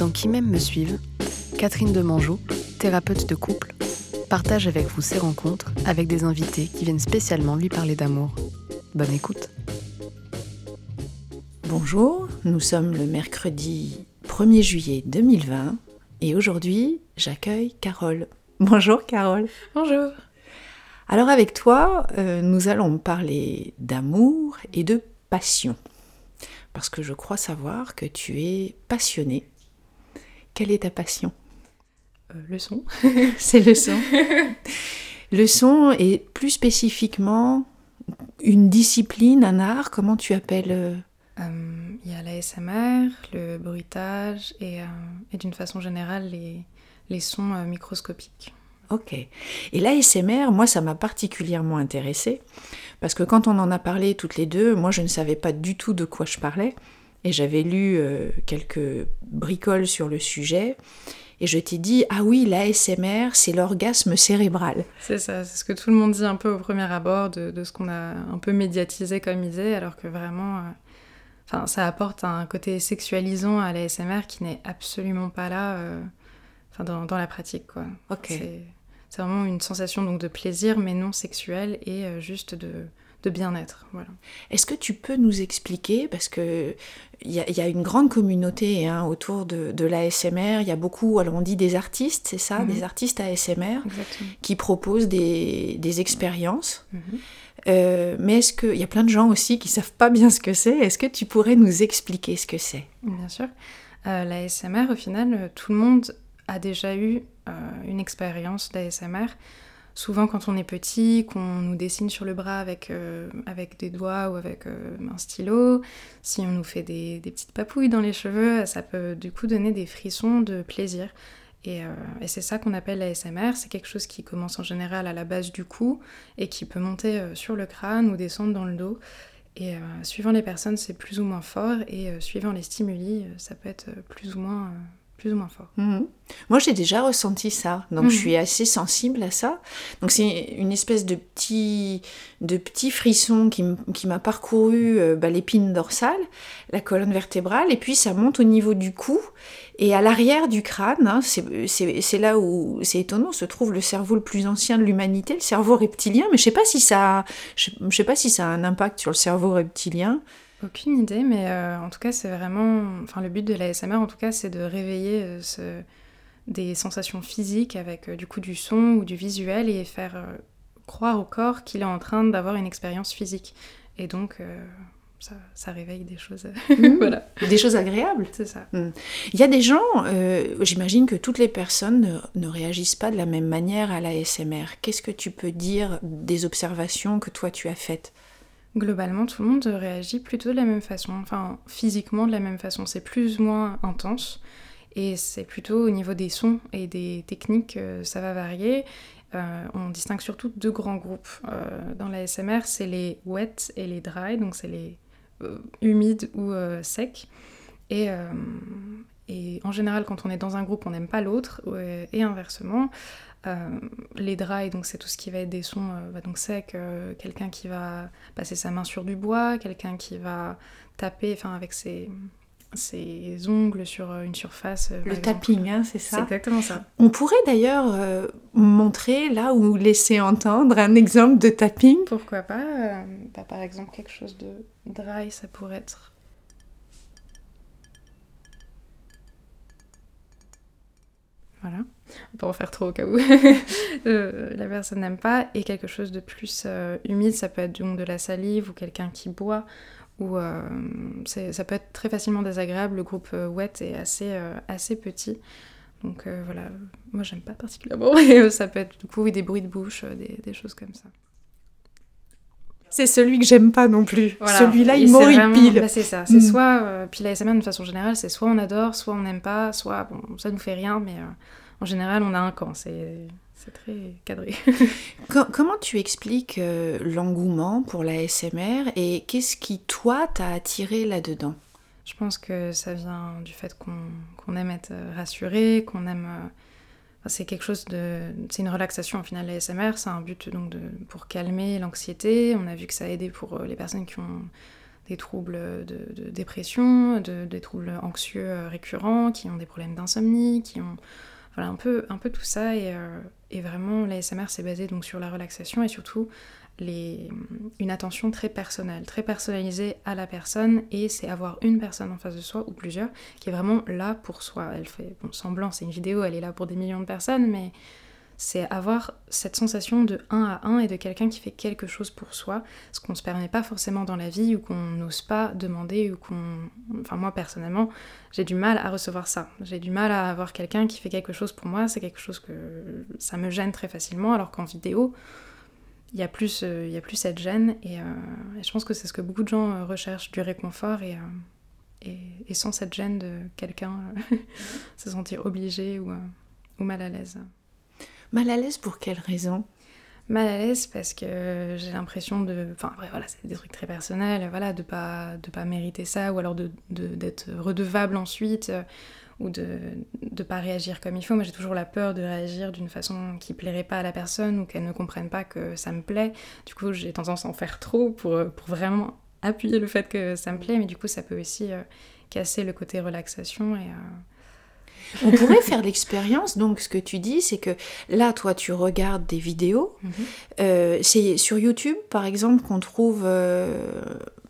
Dans Qui m'aime me suivent, Catherine Demangeau, thérapeute de couple, partage avec vous ses rencontres avec des invités qui viennent spécialement lui parler d'amour. Bonne écoute. Bonjour, nous sommes le mercredi 1er juillet 2020 et aujourd'hui j'accueille Carole. Bonjour Carole. Bonjour. Alors avec toi, euh, nous allons parler d'amour et de passion. Parce que je crois savoir que tu es passionnée. Quelle est ta passion Euh, le son. C'est le son. le son et plus spécifiquement une discipline, un art, comment tu appelles euh, Euh, Il y a l'ASMR, le bruitage et, euh, et d'une façon générale les, les sons microscopiques. Ok. Et l'ASMR, moi, ça m'a particulièrement intéressée parce que quand on en a parlé toutes les deux, moi, je ne savais pas du tout de quoi je parlais et j'avais lu euh, quelques bricoles sur le sujet et je t'ai dit ah oui, l'ASMR, c'est l'orgasme cérébral. C'est ça, c'est ce que tout le monde dit un peu au premier abord de, de ce qu'on a un peu médiatisé comme idée, alors que vraiment, euh, enfin, ça apporte un côté sexualisant à l'ASMR qui n'est absolument pas là euh, enfin, dans, dans la pratique. Quoi. Ok. C'est, c'est vraiment une sensation donc, de plaisir, mais non sexuel et juste de, de bien-être. Voilà. Est-ce que tu peux nous expliquer, parce que il y, a- il y a une grande communauté hein, autour de, de l'ASMR, il y a beaucoup, alors on dit des artistes, c'est ça, Mhm. des artistes ASMR Exactement. qui proposent des, des expériences. Mhm. Euh, mais est-ce qu'il y a plein de gens aussi qui savent pas bien ce que c'est Est-ce que tu pourrais nous expliquer ce que c'est? Bien sûr. Euh, la SMR, au final, euh, tout le monde a déjà eu euh, une expérience d'ASMR. Souvent, quand on est petit, qu'on nous dessine sur le bras avec, euh, avec des doigts ou avec euh, un stylo, si on nous fait des, des petites papouilles dans les cheveux, ça peut du coup donner des frissons de plaisir. Et, euh, et c'est ça qu'on appelle l'ASMR. C'est quelque chose qui commence en général à la base du cou et qui peut monter sur le crâne ou descendre dans le dos. Et suivant les personnes, c'est plus ou moins fort, et suivant les stimuli, ça peut être plus ou moins, plus ou moins fort. Mhm. Moi, j'ai déjà ressenti ça, donc Mhm. je suis assez sensible à ça. Donc c'est une espèce de petit, de petit frisson qui, m'a parcouru euh, bah, l'épine dorsale, la colonne vertébrale, et puis ça monte au niveau du cou et à l'arrière du crâne. hein, c'est- là où c'est étonnant, se trouve le cerveau le plus ancien de l'humanité, le cerveau reptilien. Mais je sais pas si ça, je, je sais pas si ça a un impact sur le cerveau reptilien. Aucune idée, mais euh, en tout cas, c'est vraiment. Enfin, le but de l'ASMR, en tout cas, c'est de réveiller euh, ce- des sensations physiques avec euh, du coup du son ou du visuel et faire croire au corps qu'il est en train d'avoir une expérience physique. Et donc, ça, ça réveille des choses. voilà, Des choses agréables. c'est ça. Il y a des gens, euh, j'imagine que toutes les personnes ne, ne réagissent pas de la même manière à l'ASMR. Qu'est-ce que tu peux dire des observations que toi tu as faites? Globalement, tout le monde réagit plutôt de la même façon, enfin physiquement de la même façon. C'est plus ou moins intense et c'est plutôt au niveau des sons et des techniques, euh, ça va varier. Euh, on distingue surtout deux grands groupes euh, dans la SMR, c'est les wet et les dry, donc c'est les humides ou secs. Et, en général, quand on est dans un groupe, on n'aime pas l'autre, et inversement. Euh, les dry, donc c'est tout ce qui va être des sons euh, bah, donc secs, euh, quelqu'un qui va passer sa main sur du bois, quelqu'un qui va taper enfin avec ses, ses ongles sur une surface. Le tapping, hein, c'est C'est ça exactement ça. On pourrait d'ailleurs euh, montrer là ou laisser entendre un exemple de tapping. Pourquoi pas euh, bah, Par exemple, quelque chose de dry, ça pourrait être. Voilà. On en faire trop au cas où euh, la personne n'aime pas. Et quelque chose de plus euh, humide, ça peut être donc de la salive ou quelqu'un qui boit. Ou euh, ça peut être très facilement désagréable. Le groupe wet est assez, assez petit. Donc voilà, moi j'aime pas particulièrement. Ça peut être du coup des bruits de bouche, des choses comme ça. C'est celui que j'aime pas non plus. Voilà. Celui-là, il m'horripile. vraiment- bah, c'est ça. C'est Mm. soit. euh, puis la SMR, de façon générale, c'est soit on adore, soit on n'aime pas, soit. Bon, ça nous fait rien, mais euh, en général, on a un camp. C'est c'est très cadré. Co- comment tu expliques euh, l'engouement pour la SMR et qu'est-ce qui, toi, t'a attiré là-dedans? Je pense que ça vient du fait qu'on qu'on aime être rassuré, qu'on aime. Euh, c'est quelque chose de. C'est une relaxation au final, la SMR. C'est un but donc de, pour calmer l'anxiété. On a vu que ça a aidé pour euh, les personnes qui ont des troubles de, dépression, des troubles anxieux récurrents, qui ont des problèmes d'insomnie, qui ont voilà un peu, un peu tout ça. Et, et vraiment, l'ASMR s'est basé donc sur la relaxation et surtout une attention très personnelle, très personnalisée à la personne, et c'est avoir une personne en face de soi, ou plusieurs, qui est vraiment là pour soi. Elle fait bon, semblant, c'est une vidéo, elle est là pour des millions de personnes, mais c'est avoir cette sensation de un à un et de quelqu'un qui fait quelque chose pour soi, ce qu'on ne se permet pas forcément dans la vie ou qu'on n'ose pas demander ou qu'on... Enfin moi personnellement, j'ai du mal à recevoir ça. J'ai du mal à avoir quelqu'un qui fait quelque chose pour moi, c'est quelque chose que ça me gêne très facilement, alors qu'en vidéo, il y, a plus, euh, il y a plus cette gêne et, euh, et je pense que c'est ce que beaucoup de gens euh, recherchent, du réconfort et, et, et, sans cette gêne de quelqu'un se sentir obligé ou, ou mal à l'aise. Mal à l'aise pour quelle raison? Mal à l'aise parce que j'ai l'impression de... Enfin après voilà, c'est des trucs très personnels, voilà, de pas, de pas mériter ça ou alors de, d'être redevable ensuite ou de ne pas réagir comme il faut. Moi, j'ai toujours la peur de réagir d'une façon qui plairait pas à la personne ou qu'elle ne comprenne pas que ça me plaît. Du coup, j'ai tendance à en faire trop pour, pour vraiment appuyer le fait que ça me plaît, mais du coup, ça peut aussi euh, casser le côté relaxation et... Euh, On pourrait faire l'expérience, donc ce que tu dis, c'est que là, toi, tu regardes des vidéos. Mhm. Euh, c'est sur YouTube, par exemple, qu'on trouve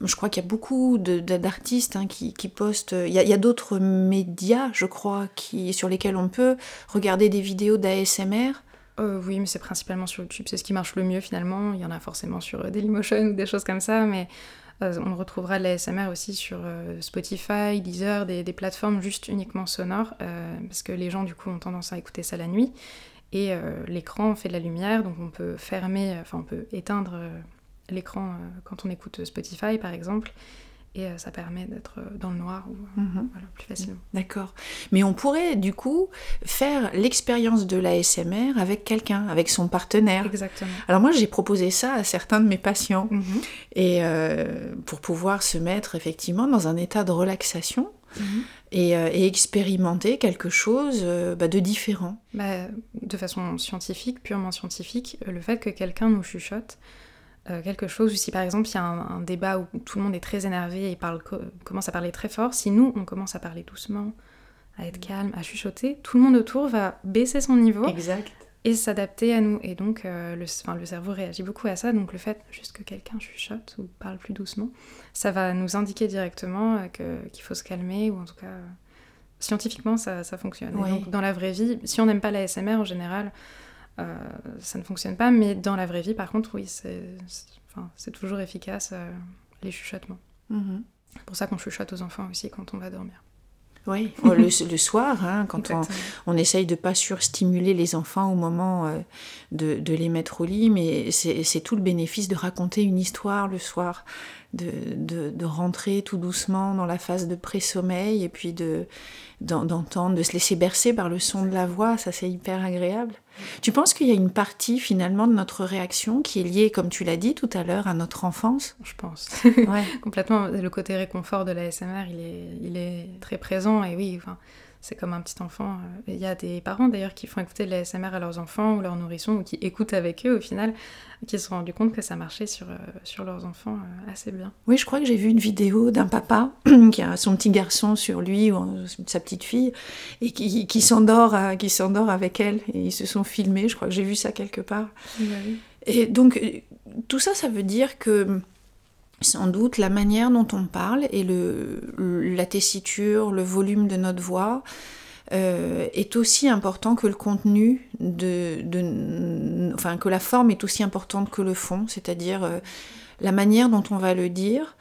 je crois qu'il y a beaucoup d'artistes hein, qui, postent. Il y a, d'autres médias, je crois, sur lesquels on peut regarder des vidéos d'ASMR. Euh, oui, mais c'est principalement sur YouTube, c'est ce qui marche le mieux finalement. Il y en a forcément sur euh, Dailymotion ou des choses comme ça, mais euh, on retrouvera de l'ASMR aussi sur Spotify, Deezer, des, des, plateformes juste uniquement sonores, parce que les gens du coup ont tendance à écouter ça la nuit. Et l'écran fait de la lumière, donc on peut fermer, enfin on peut éteindre l'écran euh, quand on écoute Spotify par exemple. Et euh, ça permet d'être euh, dans le noir ou mhm. plus facilement. D'accord. Mais on pourrait du coup faire l'expérience de l'ASMR avec quelqu'un, avec son partenaire. Exactement. Alors moi j'ai proposé ça à certains de mes patients mhm. et pour pouvoir se mettre effectivement dans un état de relaxation. Mhm. Et, expérimenter quelque chose bah, de différent. Bah, de façon scientifique, purement scientifique, le fait que quelqu'un nous chuchote, euh, quelque chose, ou si par exemple il y a un, débat où tout le monde est très énervé et parle, commence à parler très fort, si nous on commence à parler doucement, à être calme, à chuchoter, tout le monde autour va baisser son niveau exact. et s'adapter à nous. Et donc euh, le, le, cerveau réagit beaucoup à ça, donc le fait juste que quelqu'un chuchote ou parle plus doucement, ça va nous indiquer directement euh, qu'il faut se calmer, ou en tout cas scientifiquement ça, ça fonctionne. donc dans la vraie vie, si on n'aime pas la SMR en général, euh, ça ne fonctionne pas. Mais dans la vraie vie, par contre, oui, c'est toujours efficace, euh, les chuchotements. Mhm. C'est pour ça qu'on chuchote aux enfants aussi quand on va dormir. Oui, oh, le, le, soir, hein, quand on, on, essaye de pas surstimuler les enfants au moment euh, de, de, les mettre au lit, mais c'est tout le bénéfice de raconter une histoire le soir, de, de, de rentrer tout doucement dans la phase de pré-sommeil et puis de d'entendre, de se laisser bercer par le son de la voix, ça c'est hyper agréable. Tu penses qu'il y a une partie finalement de notre réaction qui est liée, comme tu l'as dit tout à l'heure, à notre enfance? Je pense. ouais. Complètement. Le côté réconfort de la SMR, il est, il est très présent. Et oui, enfin, c'est comme un petit enfant. Euh, il y a des parents d'ailleurs qui font écouter la SMR à leurs enfants ou leurs nourrissons ou qui écoutent avec eux au final, qui se sont rendus compte que ça marchait sur, euh, sur leurs enfants euh, assez bien. Oui, je crois que j'ai vu une vidéo d'un papa qui a son petit garçon sur lui ou sa petite fille et qui, qui s'endort avec elle et ils se sont filmés. Je crois que j'ai vu ça quelque part. Et donc tout ça, ça veut dire que sans doute la manière dont on parle et le, la tessiture, le volume de notre voix euh, est aussi important que le contenu, de, de, enfin que la forme est aussi importante que le fond, c'est-à-dire euh, la manière dont on va le dire.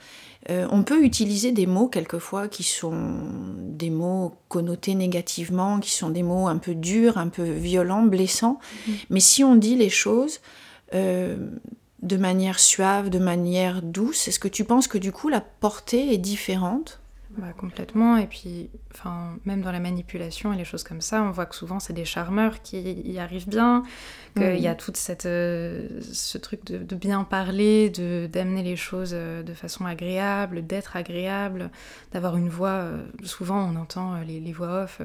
Euh, on peut utiliser des mots quelquefois qui sont des mots connotés négativement, qui sont des mots un peu durs, un peu violents, blessants, mmh. mais si on dit les choses de manière suave, de manière douce. Est-ce que tu penses que du coup la portée est différente? Bah, complètement, et puis enfin, même dans la manipulation et les choses comme ça, on voit que souvent c'est des charmeurs qui y arrivent bien, qu'il y a tout cette, euh, ce truc de, bien parler, d'amener les choses euh, de façon agréable, d'être agréable, d'avoir une voix, euh, souvent on entend les, les voix off,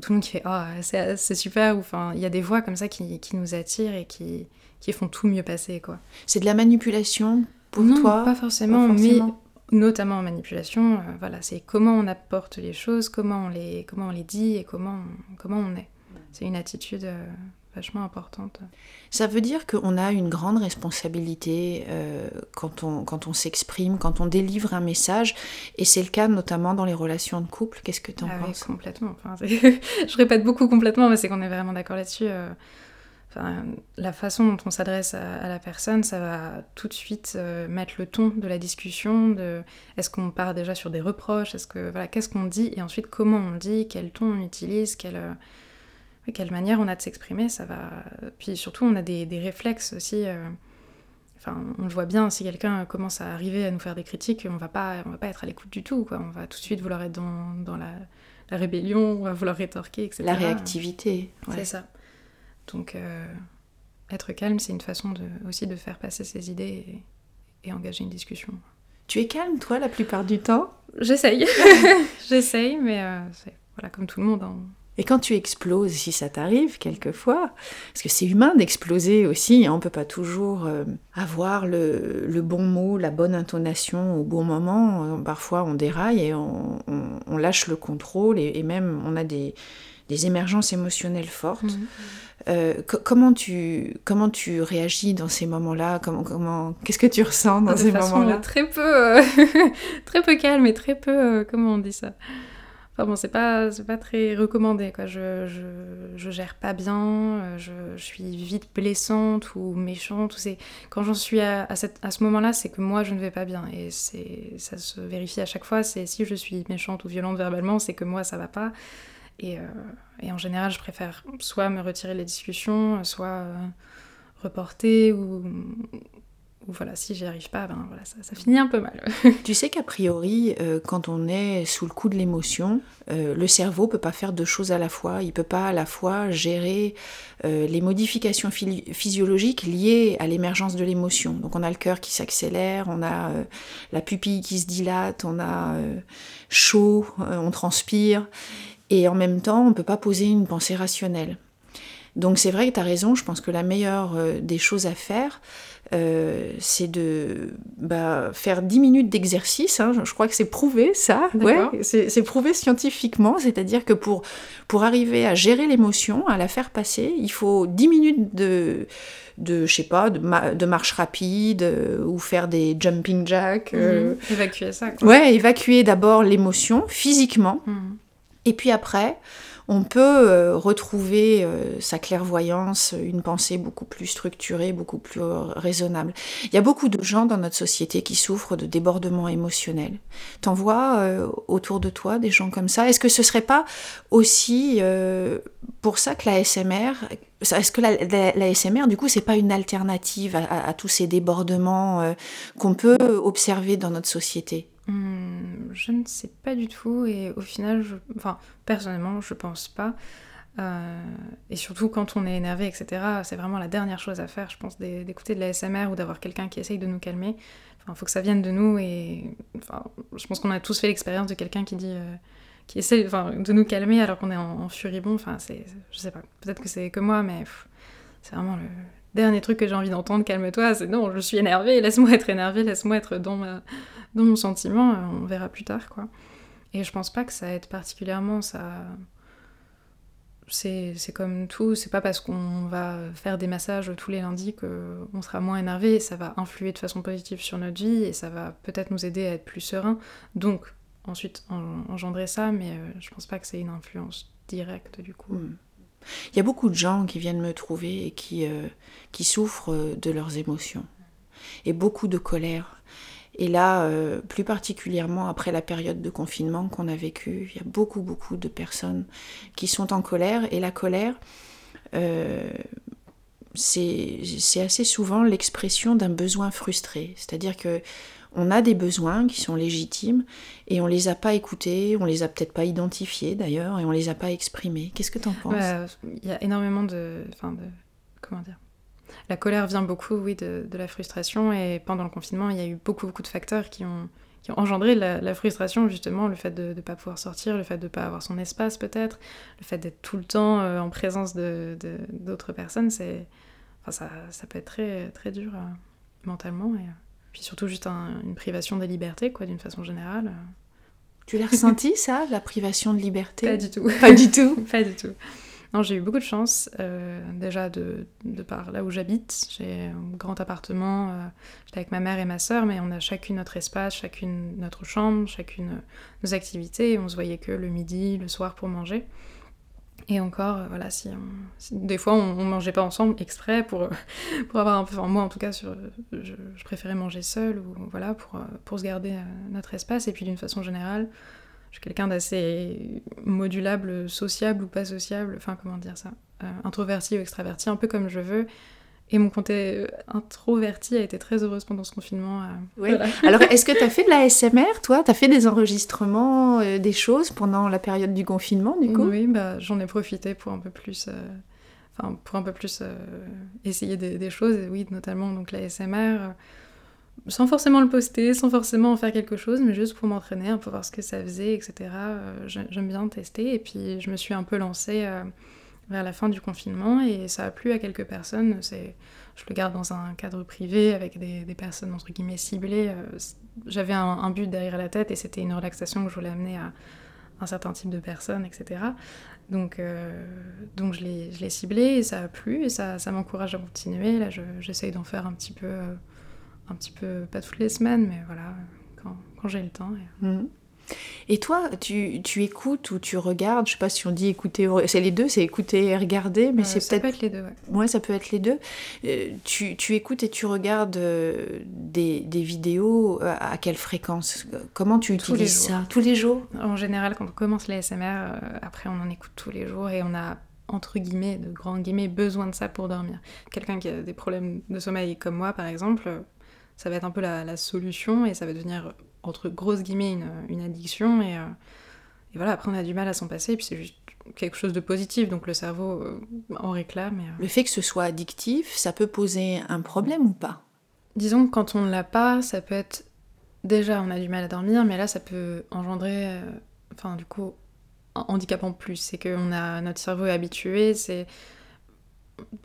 tout le monde qui fait « oh, c'est super », ou enfin il y a des voix comme ça qui, qui nous attirent et qui, qui font tout mieux passer, quoi. C'est de la manipulation pour non, toi pas forcément, mais notamment en manipulation, voilà, c'est comment on apporte les choses, comment on les, comment on les dit et comment comment on est. C'est une attitude vachement importante. Ça veut dire qu'on a une grande responsabilité euh, quand on, quand on s'exprime, quand on délivre un message, et c'est le cas notamment dans les relations de couple. Qu'est-ce que tu en ah penses? oui, Complètement. Enfin, je répète beaucoup complètement, mais c'est qu'on est vraiment d'accord là-dessus. Euh, enfin, la façon dont on s'adresse à, la personne, ça va tout de suite euh, mettre le ton de la discussion. De, est-ce qu'on part déjà sur des reproches Est-ce que voilà, qu'est-ce qu'on dit Et ensuite, comment on dit Quel ton on utilise quel, quelle manière on a de s'exprimer, ça va. Puis surtout, on a des, réflexes aussi. Euh, enfin, on le voit bien, si quelqu'un commence à arriver à nous faire des critiques, on va pas, on va pas être à l'écoute du tout. Quoi. On va tout de suite vouloir être dans, dans la, rébellion, on va vouloir rétorquer, etc. La réactivité. C'est ça. Donc, euh, être calme, c'est une façon de, aussi de faire passer ses idées et, engager une discussion. Tu es calme, toi, la plupart du temps? J'essaye. J'essaye, mais euh, voilà, comme tout le monde. Hein. Et quand tu exploses, si ça t'arrive quelquefois, parce que c'est humain d'exploser aussi, hein, on ne peut pas toujours euh, avoir le, bon mot, la bonne intonation au bon moment. Parfois on déraille et on, lâche le contrôle et, même on a des, émergences émotionnelles fortes. Mhm. Euh, comment, tu, comment tu réagis dans ces moments-là? Comment, comment, Qu'est-ce que tu ressens dans ces moments-là? Très peu, très peu calme et très peu, comment on dit ça? Enfin bon, c'est pas, pas très recommandé, quoi. Je, je, je gère pas bien, euh, je, je, suis vite blessante ou méchante. Ou quand j'en suis à, à, cette, à ce moment-là, c'est que moi, je ne vais pas bien. Et ça se vérifie à chaque fois. C'est si je suis méchante ou violente verbalement, c'est que moi, ça va pas. Et, euh, et, en général, je préfère soit me retirer les discussions, soit euh, reporter ou, voilà, si j'y arrive pas, ben voilà, ça, finit un peu mal. tu sais qu'a priori, euh, quand on est sous le coup de l'émotion, le cerveau peut pas faire deux choses à la fois. Il peut pas à la fois gérer les modifications physiologiques liées à l'émergence de l'émotion. Donc on a le cœur qui s'accélère, on a la pupille qui se dilate, on a chaud, on transpire, et en même temps, on peut pas poser une pensée rationnelle. Donc c'est vrai que tu as raison, je pense que la meilleure des choses à faire, euh, c'est de bah, faire 10 minutes d'exercice. Hein. je crois que c'est prouvé ça. Ouais, c'est prouvé scientifiquement. C'est-à-dire que pour, pour arriver à gérer l'émotion, à la faire passer, il faut 10 minutes de, de je sais pas, de, de marche rapide euh, ou faire des jumping jacks. Euh. Mhm. Évacuer ça. Quoi. Ouais, évacuer d'abord l'émotion physiquement. Mhm. Et puis après, on peut euh, retrouver euh, sa clairvoyance, une pensée beaucoup plus structurée, beaucoup plus euh, raisonnable. Il y a beaucoup de gens dans notre société qui souffrent de débordements émotionnels. T'en vois autour de toi des gens comme ça? Est-ce que ce serait pas aussi pour ça que la SMR, est-ce que la, SMR, du coup, c'est pas une alternative à tous ces débordements qu'on peut observer dans notre société? Hmm, je ne sais pas du tout et au final, enfin personnellement, je pense pas. Euh, et surtout quand on est énervé, etc. C'est vraiment la dernière chose à faire, je pense, d'écouter de la SMR ou d'avoir quelqu'un qui essaye de nous calmer. Enfin, faut que ça vienne de nous et enfin, je pense qu'on a tous fait l'expérience de quelqu'un qui dit, euh, qui enfin, de nous calmer alors qu'on est en, furibond. Enfin, c'est, je sais pas. Peut-être que c'est que moi, mais c'est vraiment le dernier truc que j'ai envie d'entendre. Calme-toi. C'est non, je suis énervé. Laisse-moi être énervé. Laisse-moi être dans ma dans mon sentiment, euh, on verra plus tard, quoi. Et je pense pas que ça aide particulièrement, ça... C'est comme tout, c'est pas parce qu'on va faire des massages tous les lundis qu'on sera moins énervé, ça va influer de façon positive sur notre vie et ça va peut-être nous aider à être plus serein. Donc, ensuite, engendrer ça, mais euh, je pense pas que c'est une influence directe du coup. Hmm. Il y a beaucoup de gens qui viennent me trouver et qui, euh, qui souffrent de leurs émotions. Et beaucoup de colère. Et là, euh, plus particulièrement après la période de confinement qu'on a vécue, il y a beaucoup, beaucoup de personnes qui sont en colère. Et la colère, euh, c'est assez souvent l'expression d'un besoin frustré. C'est-à-dire que on a des besoins qui sont légitimes et on les a pas écoutés, on les a peut-être pas identifiés d'ailleurs et on les a pas exprimés. Qu'est-ce que tu en penses Il y a énormément de, enfin de, comment dire, la colère vient beaucoup, oui, de, la frustration. Et pendant le confinement, il y a eu beaucoup, beaucoup de facteurs qui ont, engendré la, frustration, justement. Le fait de ne pas pouvoir sortir, le fait de ne pas avoir son espace, peut-être, le fait d'être tout le temps euh, en présence d'autres personnes. C'est, enfin, ça, peut être très, très dur euh, mentalement. Et, puis surtout juste une privation des libertés, quoi, d'une façon générale. Tu l'as ressenti, ça, la privation de liberté Pas du tout. Pas du tout Pas du tout. Non, j'ai eu beaucoup de chance, euh, déjà de, de, par là où j'habite. J'ai un grand appartement, euh, j'étais avec ma mère et ma sœur, mais on a chacune notre espace, chacune notre chambre, chacune nos activités, et on se voyait que le midi, le soir pour manger. Et encore, euh, voilà, si, des fois on, mangeait pas ensemble exprès pour, pour avoir un peu, enfin moi en tout cas, sur, je, préférais manger seul ou voilà pour, pour se garder notre espace. Et puis d'une façon générale, je suis quelqu'un d'assez modulable, sociable ou pas sociable, enfin comment dire ça, euh, introverti ou extraverti, un peu comme je veux. Et mon côté euh, introverti a été très heureuse pendant ce confinement. Euh, oui. Alors, est-ce que tu as fait de la SMR, toi? Tu as fait des enregistrements, des choses pendant la période du confinement, du coup? Oui, bah, j'en ai profité pour un peu plus... Enfin, pour un peu plus essayer des, des, choses, oui, notamment donc la SMR sans forcément le poster, sans forcément en faire quelque chose, mais juste pour m'entraîner, peu voir ce que ça faisait, etc. Euh, j'aime bien tester. Et puis je me suis un peu lancée euh, vers la fin du confinement et ça a plu à quelques personnes. Je le garde dans un cadre privé avec des, personnes entre guillemets ciblées. Euh, j'avais un, but derrière la tête et c'était une relaxation que je voulais amener à un certain type de personnes, etc. Donc, donc je l'ai ciblé et ça a plu et ça, ça m'encourage à continuer. Là, j'essaye d'en faire un petit peu un petit peu, pas toutes les semaines, mais voilà, quand, j'ai le temps. Mhm. Et toi, tu, tu, écoutes ou tu regardes, je sais pas si on dit écouter, c'est les deux, c'est écouter et regarder, mais euh, c'est peut-être... Ça peut être les deux, ouais. Ouais, ça peut être les deux. Euh, tu, tu, écoutes et tu regardes euh, des, des, vidéos à quelle fréquence? Comment tu utilises ça? Tous les jours? En général, quand on commence l'ASMR, après on en écoute tous les jours et on a entre guillemets, de grands guillemets, besoin de ça pour dormir. Quelqu'un qui a des problèmes de sommeil comme moi, par exemple, ça va être un peu la, solution et ça va devenir, entre grosses guillemets, une, addiction. Et, euh, et, voilà, après on a du mal à s'en passer, et puis c'est juste quelque chose de positif, donc le cerveau euh, en réclame. Euh. Le fait que ce soit addictif, ça peut poser un problème ou pas? Disons que quand on ne l'a pas, ça peut être... Déjà, on a du mal à dormir, mais là, ça peut engendrer, enfin, du coup, un handicap en plus. C'est que on a, notre cerveau est habitué, c'est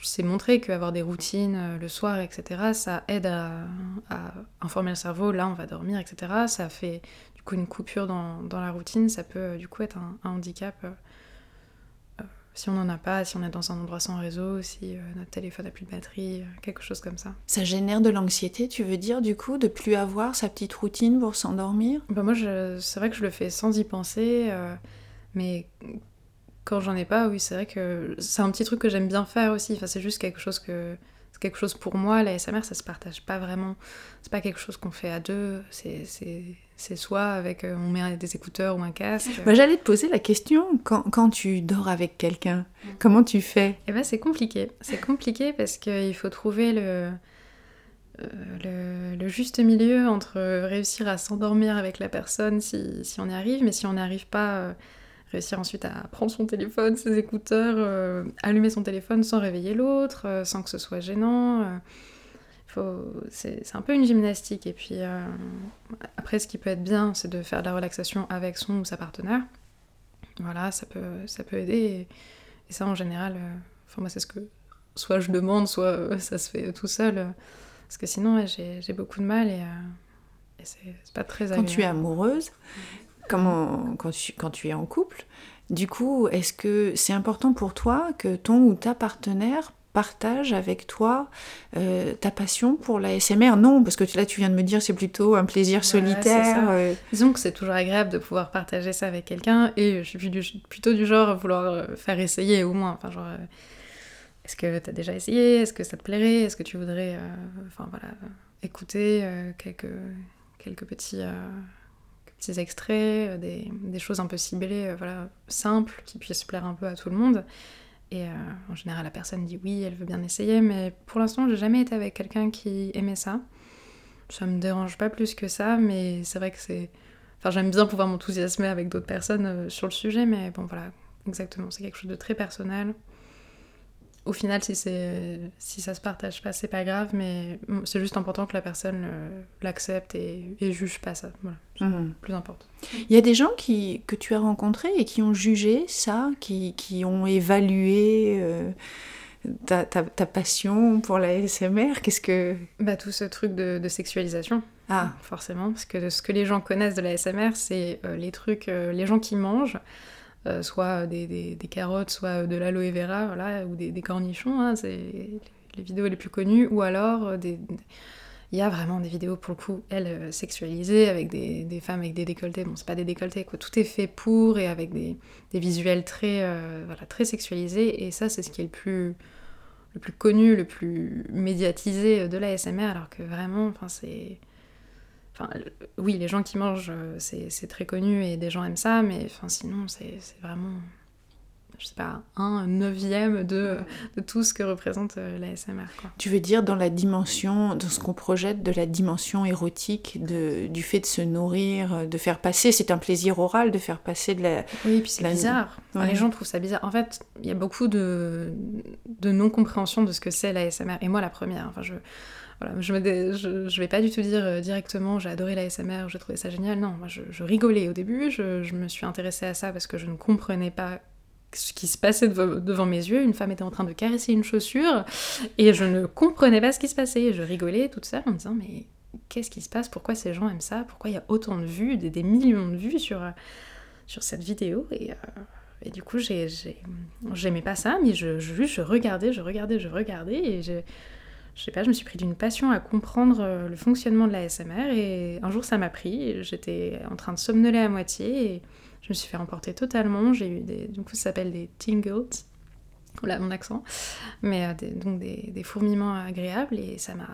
c'est montré qu'avoir des routines euh, le soir, etc., ça aide à, informer le cerveau, là on va dormir, etc. Ça fait du coup une coupure dans, la routine, ça peut euh, du coup être un, handicap euh, si on n'en a pas, si on est dans un endroit sans réseau, si notre téléphone n'a plus de batterie, quelque chose comme ça. Ça génère de l'anxiété, tu veux dire, du coup, de plus avoir sa petite routine pour s'endormir? Bah Moi, c'est vrai que je le fais sans y penser, mais quand j'en ai pas, oui, c'est vrai que c'est un petit truc que j'aime bien faire aussi. Enfin, c'est juste quelque chose que c'est quelque chose pour moi. La SMR, ça se partage pas vraiment. C'est pas quelque chose qu'on fait à deux. C'est c'est soit avec euh, on met des écouteurs ou un casque. Bah, J'allais te poser la question quand, quand tu dors avec quelqu'un, comment tu fais? Eh ben c'est compliqué. C'est compliqué parce qu'il faut trouver le, euh, le, le, juste milieu entre réussir à s'endormir avec la personne si, si on y arrive, mais si on n'y arrive pas, euh, réussir ensuite à prendre son téléphone, ses écouteurs, euh, allumer son téléphone sans réveiller l'autre, euh, sans que ce soit gênant. Euh, c'est un peu une gymnastique. Et puis après, ce qui peut être bien, c'est de faire de la relaxation avec son ou sa partenaire. Voilà, ça peut, ça peut aider. Et, ça, en général, enfin, moi, c'est ce que soit je demande, soit ça se fait tout seul. parce que sinon, j'ai beaucoup de mal et, et c'est pas très agréable. Quand tu es amoureuse, comment, quand, tu, quand tu es en couple. Du coup, est-ce que c'est important pour toi que ton ou ta partenaire partage avec toi euh, ta passion pour la SMR Non, parce que là tu viens de me dire c'est plutôt un plaisir solitaire. Euh. Disons que c'est toujours agréable de pouvoir partager ça avec quelqu'un et je suis plutôt du genre à vouloir euh, faire essayer au moins. Enfin, genre, est-ce que tu as déjà essayé? Est-ce que ça te plairait? Est-ce que tu voudrais enfin, voilà, écouter quelques, quelques petits petits extraits, euh, des, choses un peu ciblées, euh, voilà, simples, qui puissent plaire un peu à tout le monde. Et euh, en général, la personne dit oui, elle veut bien essayer, mais pour l'instant, j'ai jamais été avec quelqu'un qui aimait ça. Ça me dérange pas plus que ça, mais c'est vrai que c'est. Enfin, j'aime bien pouvoir m'enthousiasmer avec d'autres personnes sur le sujet, mais bon, voilà, exactement, c'est quelque chose de très personnel au final, si, si ça se partage pas, c'est pas grave, mais c'est juste important que la personne l'accepte et, et, juge pas ça. Voilà, c'est mhm. plus important. Il y a des gens qui, que tu as rencontrés et qui ont jugé ça, qui, qui ont évalué euh, ta, ta, ta passion pour la SMR Qu'est-ce que... Bah, tout ce truc de, de sexualisation. Ah, forcément, parce que ce que les gens connaissent de la SMR, c'est euh, les trucs, euh, les gens qui mangent, euh, soit des, des- carottes, soit de l'aloe vera, voilà, ou des, cornichons, hein, c'est les vidéos les plus connues, ou alors euh, des... Il y a vraiment des vidéos, pour le coup, elles, euh, sexualisées, avec des, des femmes avec des décolletés. Bon, c'est pas des décolletés, quoi. Tout est fait pour, et avec des, des visuels très, voilà, très sexualisés. Et ça, c'est ce qui est le plus, le plus connu, le plus médiatisé de la SMR, alors que vraiment, enfin, c'est... Enfin, oui, les gens qui mangent, euh, c'est très connu et des gens aiment ça, mais enfin, sinon, c'est vraiment, je sais pas, un neuvième de, de tout ce que représente euh, la SMR. Quoi. tu veux dire dans la dimension, dans ce qu'on projette de la dimension érotique, de, du fait de se nourrir, de faire passer, c'est un plaisir oral de faire passer de la... Oui, et puis c'est La- bizarre. Ouais. Les gens trouvent ça bizarre. En fait, il y a beaucoup de, de non-compréhension de ce que c'est la SMR. Et moi, la première. Enfin, je, voilà, je, je vais pas du tout dire euh, directement j'ai adoré la SMR, j'ai trouvé ça génial. Non, moi, je, rigolais au début. Je, me suis intéressée à ça parce que je ne comprenais pas ce qui se passait dev- devant mes yeux. Une femme était en train de caresser une chaussure et je ne comprenais pas ce qui se passait. Je rigolais toute seule en me disant mais qu'est-ce qui se passe? Pourquoi ces gens aiment ça? Pourquoi il y a autant de vues, des, millions de vues sur, sur cette vidéo? Et, euh, du coup, j'ai, j'ai- j'aimais pas ça, mais je, je, regardais, je regardais, je regardais, et je, je sais pas, je me suis pris d'une passion à comprendre euh, le fonctionnement de la SMR, et un jour ça m'a pris, j'étais en train de somnoler à moitié, et je me suis fait emporter totalement, j'ai eu des, du coup ça s'appelle des tingles, voilà mon accent, mais euh, donc des, fourmillements agréables, et ça m'a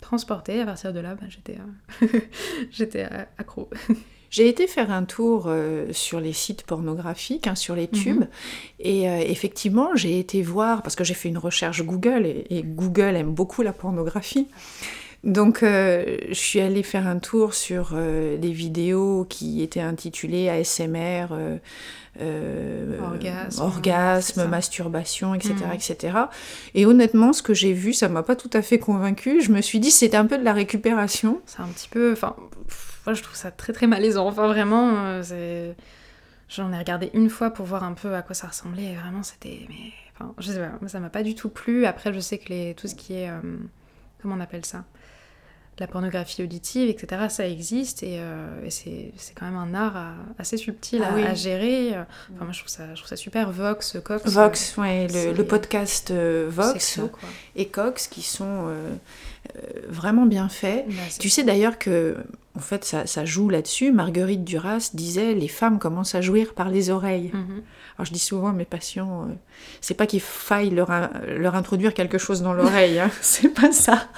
transportée, à partir de là, bah, j'étais, euh, j'étais accro. J'ai été faire un tour euh, sur les sites pornographiques, hein, sur les tubes, et euh, effectivement, j'ai été voir, parce que j'ai fait une recherche Google, et, et Google aime beaucoup la pornographie. Donc, euh, je suis allée faire un tour sur des vidéos qui étaient intitulées ASMR, Orgasme, masturbation, etc., Mhm. etc. Et honnêtement, ce que j'ai vu, ça m'a pas tout à fait convaincue. Je me suis dit, c'était un peu de la récupération. C'est un petit peu. Enfin, moi je trouve ça très très malaisant. Enfin, vraiment, euh. J'en ai regardé une fois pour voir un peu à quoi ça ressemblait et vraiment c'était. Mais. Enfin, je sais pas, ça m'a pas du tout plu. Après, je sais que les... tout ce qui est. euh, Comment on appelle ça? La pornographie auditive, etc., ça existe et, euh, et c'est quand même un art à- assez subtil Ah à, oui. à gérer. Enfin, moi je trouve ça, je trouve ça super. Vox, Cox. Vox, ouais, le, podcast euh, euh, Vox sexo, et Cox qui sont euh, euh, vraiment bien faits. Bah, Tu sais d'ailleurs que, en fait, ça, ça joue là-dessus. Marguerite Duras disait les femmes commencent à jouir par les oreilles. Mhm. Alors je dis souvent à mes patients, euh, c'est pas qu'il faille leur, leur introduire quelque chose dans l'oreille, hein, c'est pas ça.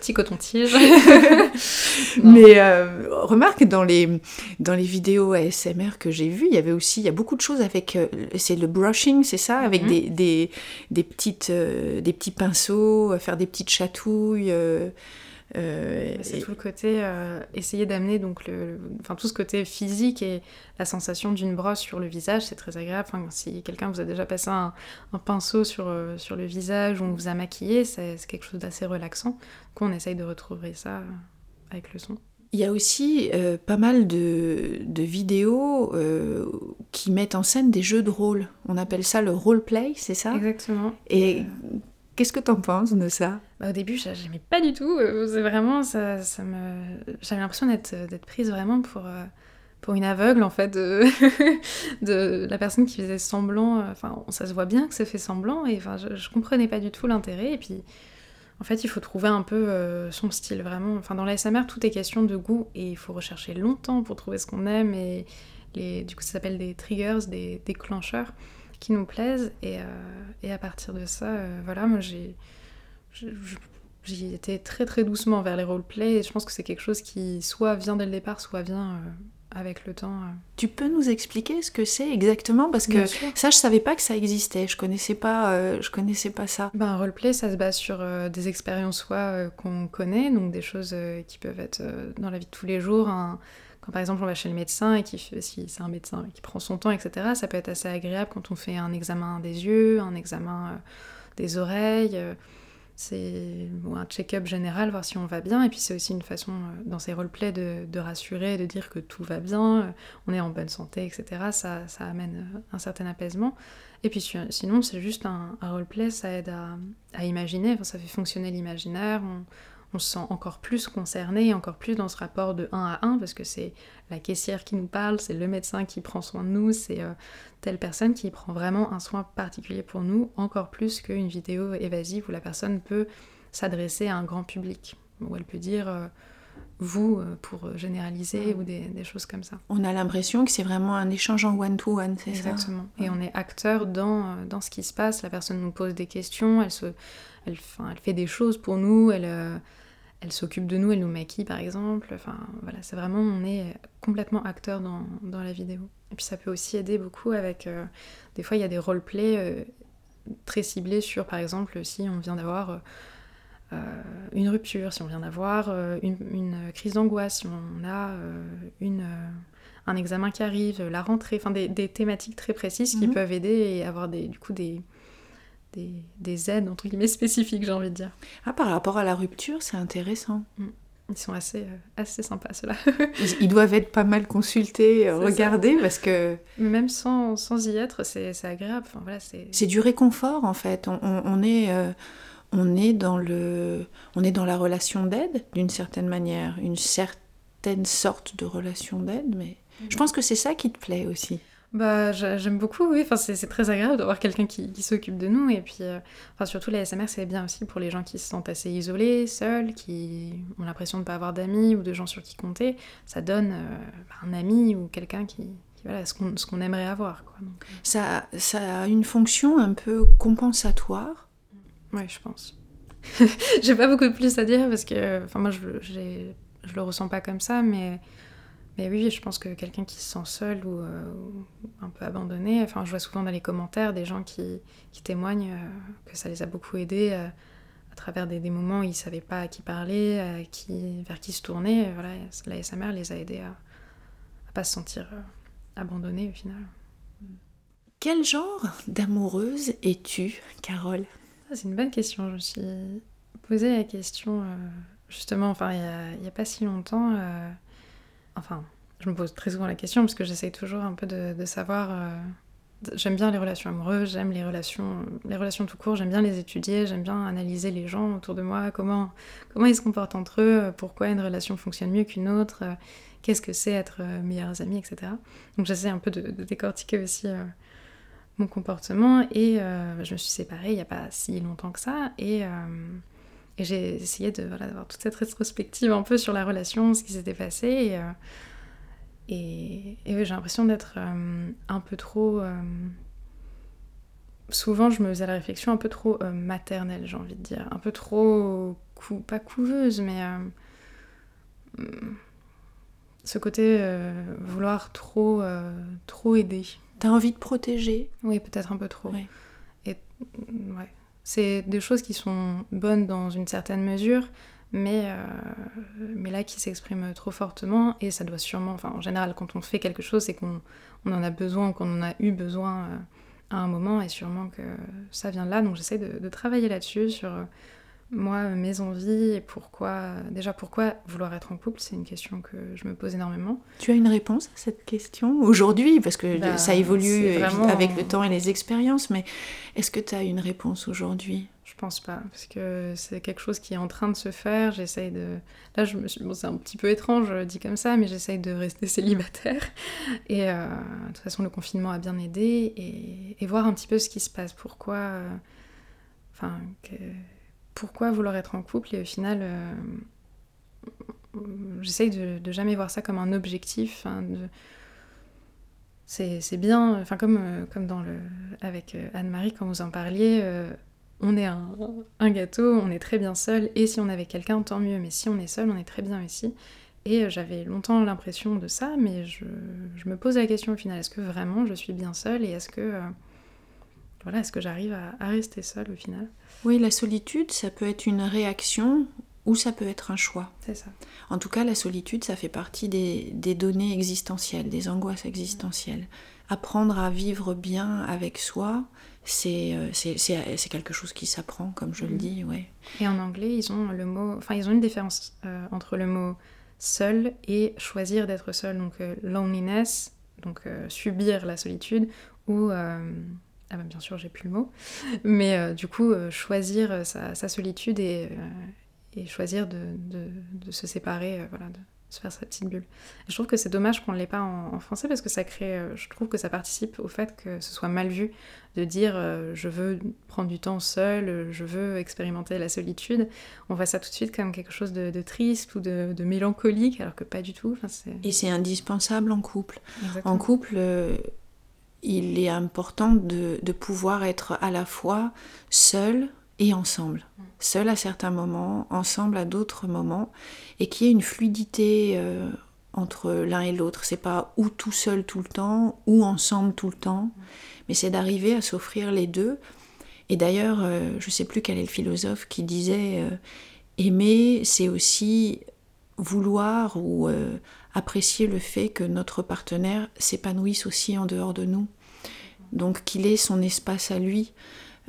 Petit coton-tige. Mais euh, remarque dans les dans les vidéos ASMR que j'ai vues, il y avait aussi il y a beaucoup de choses avec euh, c'est le brushing, c'est ça, avec Mhm. des, des des petites euh, des petits pinceaux, euh, faire des petites chatouilles. Euh, euh, C'est et- tout le côté euh, essayer d'amener donc le, enfin tout ce côté physique et la sensation d'une brosse sur le visage, c'est très agréable. Enfin, si quelqu'un vous a déjà passé un, un pinceau sur, euh, sur le visage ou on vous a maquillé, c'est quelque chose d'assez relaxant. Donc on essaye de retrouver ça avec le son. Il y a aussi euh, pas mal de, de vidéos euh, qui mettent en scène des jeux de rôle. On appelle ça le roleplay, c'est ça? Exactement. Et qu'est-ce que t'en penses de ça? Bah, au début, j'a- j'aimais pas du tout. euh, C'est vraiment ça. J'avais l'impression d'être d'être prise vraiment pour euh, pour une aveugle en fait de, de la personne qui faisait semblant. euh, Enfin, ça se voit bien que c'est fait semblant et enfin, je, je comprenais pas du tout l'intérêt. Et puis, en fait, il faut trouver un peu euh, son style vraiment. Enfin, dans la SMR, tout est question de goût et il faut rechercher longtemps pour trouver ce qu'on aime et les, du coup, ça s'appelle des triggers, des déclencheurs qui nous plaisent et, euh, et à partir de ça, euh, voilà, moi j'ai j'y étais très très doucement vers les roleplays et je pense que c'est quelque chose qui soit vient dès le départ, soit vient euh, avec le temps. Tu peux nous expliquer ce que c'est exactement? Parce que ça, je savais pas que ça existait. Je connaissais pas, euh, je connaissais pas ça. Ben, un roleplay, ça se base sur euh, des expériences soit euh, qu'on connaît, donc des choses qui peuvent être dans la vie de tous les jours. un- Quand par exemple on va chez le médecin et qui si c'est un médecin qui prend son temps, etc., ça peut être assez agréable quand on fait un examen des yeux, un examen euh, des oreilles. euh, c'est un check-up général, voir si on va bien. Et puis c'est aussi une façon, euh, dans ces roleplays, de, de, rassurer, de dire que tout va bien, on est en bonne santé, etc. Ça, ça amène un certain apaisement. Et puis sinon, c'est juste un, roleplay, ça aide à, à imaginer, ça fait fonctionner l'imaginaire. On se sent encore plus concerné, encore plus dans ce rapport de 1 à 1, parce que c'est la caissière qui nous parle, c'est le médecin qui prend soin de nous, c'est euh, telle personne qui prend vraiment un soin particulier pour nous, encore plus qu'une vidéo évasive où la personne peut s'adresser à un grand public, où elle peut dire euh, vous euh, pour généraliser ou des, des, choses comme ça. On a l'impression que c'est vraiment un échange en one-to-one, c'est ça? Exactement. Et on est acteur dans, dans ce qui se passe, la personne nous pose des questions, elle, se, elle, elle fait des choses pour nous, elle elle s'occupe de nous, elle nous maquille par exemple. Enfin voilà, c'est vraiment, on est complètement acteur dans, dans, la vidéo. Et puis ça peut aussi aider beaucoup avec, euh, des fois il y a des roleplays euh, très ciblés sur par exemple si on vient d'avoir euh, une rupture, si on vient d'avoir une, une, crise d'angoisse, si on a une, un examen qui arrive, la rentrée, enfin des, des thématiques très précises qui Mhm. peuvent aider et avoir des, du coup des, des, des aides entre guillemets spécifiques j'ai envie de dire. Ah, par rapport à la rupture, c'est intéressant. Ils sont assez, euh, assez sympas ceux-là. Ils, ils doivent être pas mal consultés, euh, regardés, parce que même sans, sans y être, c'est agréable. Enfin, voilà, c'est... du réconfort en fait. On, on- on est, euh, on, est dans le, on est dans la relation d'aide d'une certaine manière, une certaine sorte de relation d'aide, mais je pense que c'est ça qui te plaît aussi. Bah, j'a- j'aime beaucoup, oui. Enfin, c'est très agréable d'avoir quelqu'un qui, qui s'occupe de nous. Et puis, euh, enfin, surtout, la SMR, c'est bien aussi pour les gens qui se sentent assez isolés, seuls, qui ont l'impression de ne pas avoir d'amis ou de gens sur qui compter. Ça donne euh, un ami ou quelqu'un qui, qui, voilà, ce qu'on aimerait avoir. Quoi. Donc, Ça, ça a une fonction un peu compensatoire? euh, ouais, je pense. J'ai pas beaucoup de plus à dire parce que, enfin, moi, je, je le ressens pas comme ça, mais. Mais oui, je pense que quelqu'un qui se sent seul ou, euh, ou un peu abandonné, enfin, je vois souvent dans les commentaires des gens qui, qui témoignent euh, que ça les a beaucoup aidés euh, à travers des, des moments où ils savaient pas à qui parler, à qui, vers qui se tourner. Voilà, la SMR les a aidés à, à pas se sentir abandonnés au final. Quel genre d'amoureuse es-tu, Carole? Ah, c'est une bonne question. Je me suis posé la question justement, enfin, il y a, il y a pas si longtemps. Enfin, je me pose très souvent la question parce que j'essaye toujours un peu de, savoir. euh, j'aime bien les relations amoureuses, j'aime les relations, les relations tout court, j'aime bien les étudier, j'aime bien analyser les gens autour de moi, comment, ils se comportent entre eux, pourquoi une relation fonctionne mieux qu'une autre, euh, qu'est-ce que c'est être euh, meilleurs amis, etc. Donc j'essaie un peu de, décortiquer aussi mon comportement et je me suis séparée il n'y a pas si longtemps que ça et, et j'ai essayé de voilà, d'avoir toute cette rétrospective un peu sur la relation, ce qui s'était passé et, euh, et, et ouais, j'ai l'impression d'être euh, un peu trop euh, souvent je me faisais la réflexion un peu trop maternelle j'ai envie de dire un peu trop cou pas couveuse mais euh, ce côté vouloir trop trop aider T'as envie de protéger? Oui, peut-être un peu trop. Ouais. Et mm, ouais, c'est des choses qui sont bonnes dans une certaine mesure, mais, euh, mais là qui s'expriment trop fortement et ça doit sûrement, enfin en général quand on fait quelque chose, c'est qu'on on en a besoin, qu'on en a eu besoin euh, à un moment et sûrement que ça vient de là. Donc j'essaie de, de travailler là-dessus sur moi, mes envies et pourquoi, déjà pourquoi vouloir être en couple, c'est une question que je me pose énormément. Tu as une réponse à cette question aujourd'hui? Parce que Bah, ça évolue euh, vraiment- avec le temps et les expériences, mais est-ce que tu as une réponse aujourd'hui? Je pense pas, parce que c'est quelque chose qui est en train de se faire. J'essaye de. Là, je me suis... bon, c'est un petit peu étrange euh, dit comme ça, mais j'essaye de rester célibataire. Et euh, de toute façon, le confinement a bien aidé et, et voir un petit peu ce qui se passe. Pourquoi. Enfin, que- pourquoi vouloir être en couple et au final. euh, J'essaye de, jamais voir ça comme un objectif. hein, C'est bien, enfin comme, euh, avec euh, Anne-Marie quand vous en parliez, on est un, gâteau, on est très bien seul, et si on avait quelqu'un, tant mieux, mais si on est seul, on est très bien aussi. Et j'avais longtemps l'impression de ça, mais je, me pose la question au final, est-ce que vraiment je suis bien seule, et est-ce que, voilà, est-ce que j'arrive à, à rester seule au final? Oui, la solitude, ça peut être une réaction ou ça peut être un choix. C'est ça. En tout cas, la solitude, ça fait partie des, des données existentielles, des angoisses existentielles. Apprendre à vivre bien avec soi, c'est c'est quelque chose qui s'apprend, comme je le mhm. dis, ouais. Et en anglais, ils ont le mot, enfin ils ont une différence entre le mot seul et choisir d'être seul, donc loneliness, donc subir la solitude, ou ah bah bien sûr, j'ai plus le mot. Mais euh, du coup, euh, choisir euh, sa, solitude et, et choisir de, de, de, se séparer, voilà, de se faire sa petite bulle. je trouve que c'est dommage qu'on ne l'ait pas en, français parce que ça crée, je trouve que ça participe au fait que ce soit mal vu de dire je veux prendre du temps seul, je veux expérimenter la solitude. On voit ça tout de suite comme quelque chose de, triste ou de, mélancolique alors que pas du tout. Enfin, et c'est indispensable en couple. En couple il est important de, pouvoir être à la fois seul et ensemble. Seul à certains moments, ensemble à d'autres moments, et qu'il y ait une fluidité euh, entre l'un et l'autre. C'est pas ou tout seul tout le temps, ou ensemble tout le temps, mais c'est d'arriver à s'offrir les deux. Et d'ailleurs, euh, je sais plus quel est le philosophe qui disait euh, aimer, c'est aussi vouloir ou apprécier le fait que notre partenaire s'épanouisse aussi en dehors de nous. Donc qu'il ait son espace à lui.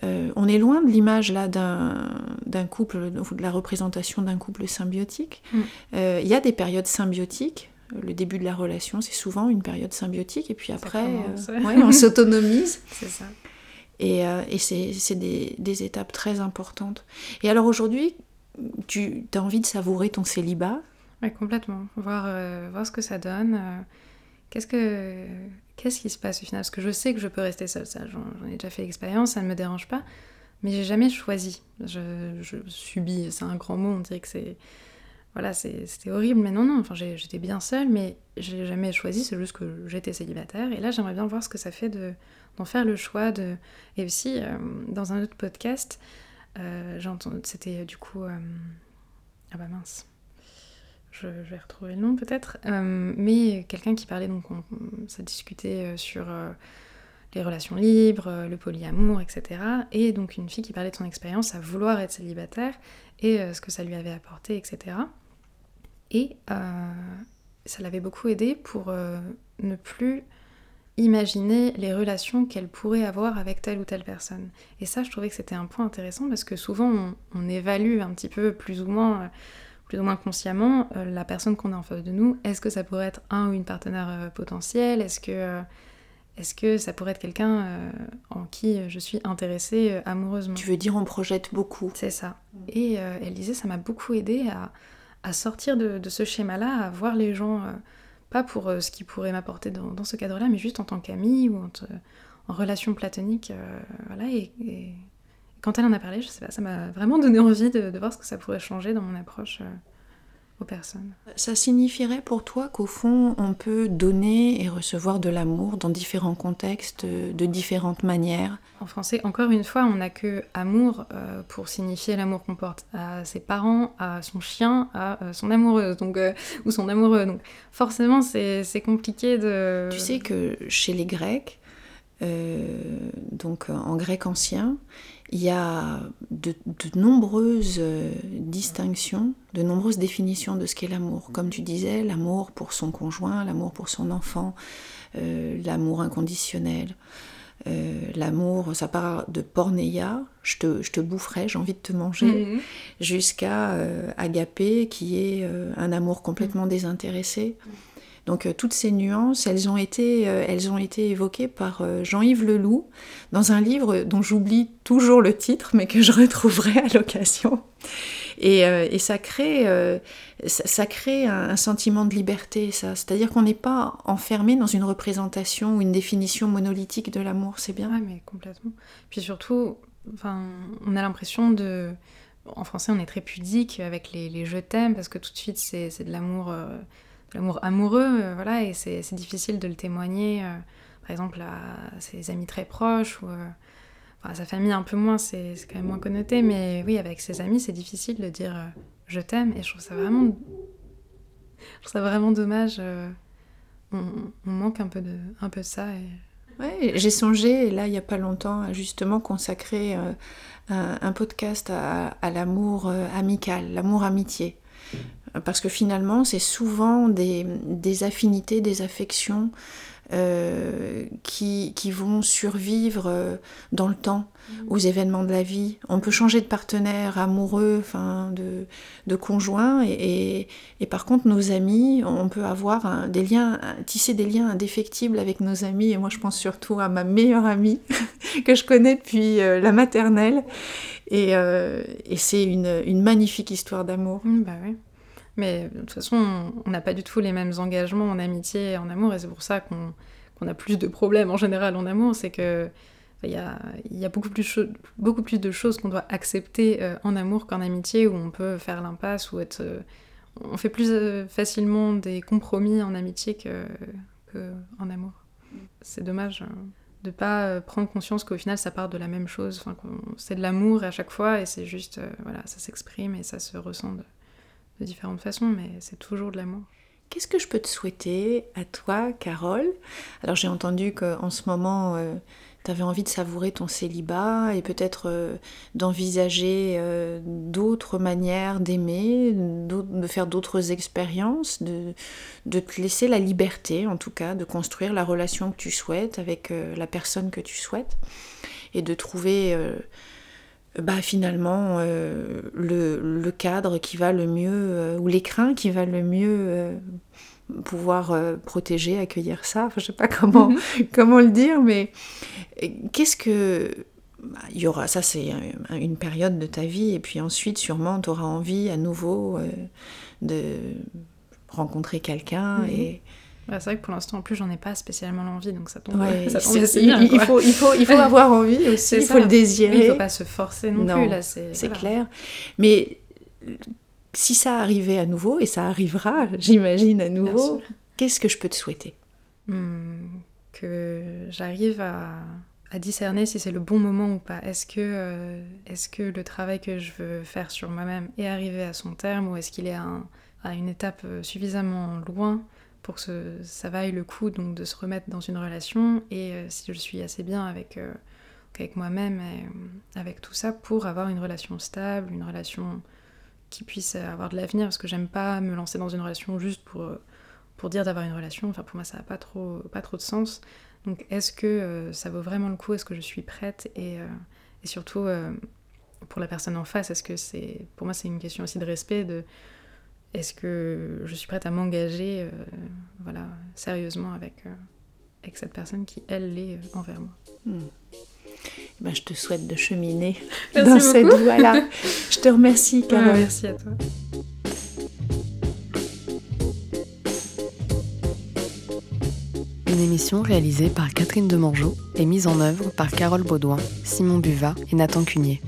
Euh, on est loin de l'image là d'un couple, de la représentation d'un couple symbiotique. Mm. Euh, il y a des périodes symbiotiques. Le début de la relation, c'est souvent une période symbiotique, et puis après, euh, on s'autonomise. c'est ça. Et, et c'est des, des, étapes très importantes. Et alors aujourd'hui, tu as envie de savourer ton célibat? Complètement. Voir, euh, voir ce que ça donne. Euh, qu'est-ce que qu'est-ce qui se passe au final? Parce que je sais que je peux rester seule, ça, j'en ai déjà fait l'expérience, ça ne me dérange pas, mais j'ai jamais choisi. Je, subis, c'est un grand mot, on dirait que c'est voilà, c'était horrible, mais non, non, enfin, j'étais bien seule, mais j'ai jamais choisi, c'est juste que j'étais célibataire. Et là, j'aimerais bien voir ce que ça fait d'en faire le choix. De... Et aussi, euh, dans un autre podcast, entendu c'était du coup. Ah bah mince je, vais retrouver le nom peut-être, euh, mais quelqu'un qui parlait, donc ça discutait euh, sur euh, les relations libres, le polyamour, etc. Et donc une fille qui parlait de son expérience à vouloir être célibataire et ce que ça lui avait apporté, etc. Et ça l'avait beaucoup aidé pour ne plus imaginer les relations qu'elle pourrait avoir avec telle ou telle personne. Et ça, je trouvais que c'était un point intéressant parce que souvent on, on évalue un petit peu plus ou moins plus ou moins consciemment euh, la personne qu'on a en face de nous. Est-ce que ça pourrait être un ou une partenaire euh, potentielle Est-ce que, euh, est que ça pourrait être quelqu'un en qui je suis intéressée amoureusement? Tu veux dire on projette beaucoup C'est ça. Et elle disait ça m'a beaucoup aidé à, sortir de, ce schéma-là, à voir les gens, pas pour ce qu'ils pourraient m'apporter dans, ce cadre-là, mais juste en tant qu'ami ou en, relation platonique. voilà, et quand elle en a parlé, je sais pas, ça m'a vraiment donné envie de, voir ce que ça pourrait changer dans mon approche euh, aux personnes. Ça signifierait pour toi qu'au fond, on peut donner et recevoir de l'amour dans différents contextes, de différentes manières? En français, encore une fois, on n'a que amour euh, pour signifier l'amour qu'on porte à ses parents, à son chien, à euh, son amoureuse, donc, ou son amoureux. Donc forcément, c'est compliqué de... Tu sais que chez les Grecs, donc en grec ancien, il y a de, nombreuses euh, distinctions, de nombreuses définitions de ce qu'est l'amour. Comme tu disais, l'amour pour son conjoint, l'amour pour son enfant, euh, l'amour inconditionnel. Euh, l'amour, ça part de porneia, je te, je te boufferai, j'ai envie de te manger, mhm. jusqu'à agapé, qui est un amour complètement désintéressé. Donc euh, toutes ces nuances, elles ont été, euh, elles ont été évoquées par euh, Jean-Yves Leloup dans un livre dont j'oublie toujours le titre, mais que je retrouverai à l'occasion. Et, ça crée, ça, crée un, sentiment de liberté, ça. C'est-à-dire qu'on n'est pas enfermé dans une représentation ou une définition monolithique de l'amour, c'est bien. Oui, mais complètement. Puis surtout, on a l'impression de... En français, on est très pudique avec les, les je t'aime, parce que tout de suite, c'est de l'amour l'amour amoureux, euh, voilà, et c'est difficile de le témoigner, euh, par exemple, à ses amis très proches ou euh, à sa famille un peu moins, c'est quand même moins connoté, mais oui, avec ses amis, c'est difficile de dire je t'aime, et je trouve ça vraiment, vraiment dommage. On, manque un peu de, ça. Et... J'ai songé, là, il n'y a pas longtemps, à justement consacrer un, podcast à, à l'amour amical, l'amour amitié parce que finalement c'est souvent des, affinités, des affections euh, qui, qui, vont survivre euh, dans le temps mmh. aux événements de la vie. On peut changer de partenaire amoureux, enfin de, de conjoint, et, et, par contre nos amis, on peut avoir des liens, tisser des liens indéfectibles avec nos amis. Et moi, je pense surtout à ma meilleure amie que je connais depuis euh, la maternelle, et, et c'est une, une, magnifique histoire d'amour. Mmh, bah oui. Mais de toute façon, on n'a pas du tout les mêmes engagements en amitié et en amour, et c'est pour ça qu'on a plus de problèmes en général en amour, c'est que il y a, y a beaucoup, plus beaucoup plus de choses qu'on doit accepter euh, en amour qu'en amitié, où on peut faire l'impasse ou être... Euh, on fait plus euh, facilement des compromis en amitié que, que amour. C'est dommage de pas prendre conscience qu'au final ça part de la même chose, c'est de l'amour à chaque fois et c'est juste, voilà, ça s'exprime et ça se ressent différentes façons, mais c'est toujours de l'amour. Qu'est-ce que je peux te souhaiter à toi, Carole? Alors j'ai entendu qu'en ce moment, euh, tu avais envie de savourer ton célibat et peut-être euh, d'envisager euh, d'autres manières d'aimer, de faire d'autres expériences, de, de, te laisser la liberté en tout cas, de construire la relation que tu souhaites avec la personne que tu souhaites et de trouver bah, finalement euh, le, cadre qui va le mieux, euh, ou l'écrin qui va le mieux euh, pouvoir protéger, accueillir ça. Enfin, je sais pas comment, mhm. comment le dire, mais qu'est-ce que... Bah, il y aura, ça c'est une période de ta vie, et puis ensuite sûrement tu auras envie à nouveau de rencontrer quelqu'un mhm. et c'est vrai que pour l'instant, en plus, j'en ai pas spécialement l'envie, donc ça tombe, ça tombe assez bien. Il, faut, il, faut, il faut avoir envie aussi, il faut le désirer. il faut pas se forcer non, plus, là. C'est clair. Mais si ça arrivait à nouveau, et ça arrivera, j'imagine, à nouveau, qu'est-ce que je peux te souhaiter? Hmm, Que j'arrive à, à, discerner si c'est le bon moment ou pas. Est-ce que, euh, est-ce que le travail que je veux faire sur moi-même est arrivé à son terme, ou est-ce qu'il est à, à une étape euh, suffisamment loin pour que ça vaille le coup donc de se remettre dans une relation. Et euh, si je suis assez bien avec, euh, avec moi-même et euh, avec tout ça pour avoir une relation stable, une relation qui puisse avoir de l'avenir. Parce que j'aime pas me lancer dans une relation juste pour, pour dire d'avoir une relation, enfin pour moi ça n'a pas trop, pas trop de sens. Donc est-ce que ça vaut vraiment le coup, est-ce que je suis prête? Et, et surtout pour la personne en face, est-ce que c'est pour moi c'est une question aussi de respect de est-ce que je suis prête à m'engager euh, voilà, sérieusement avec, euh, avec cette personne qui, elle, l'est euh, envers moi hmm. ben, Je te souhaite de cheminer dans cette voie-là. je te remercie, Carole. merci à toi. Une émission réalisée par Catherine Demangeau et mise en œuvre par Carole Baudouin, Simon Buvat et Nathan Cunier.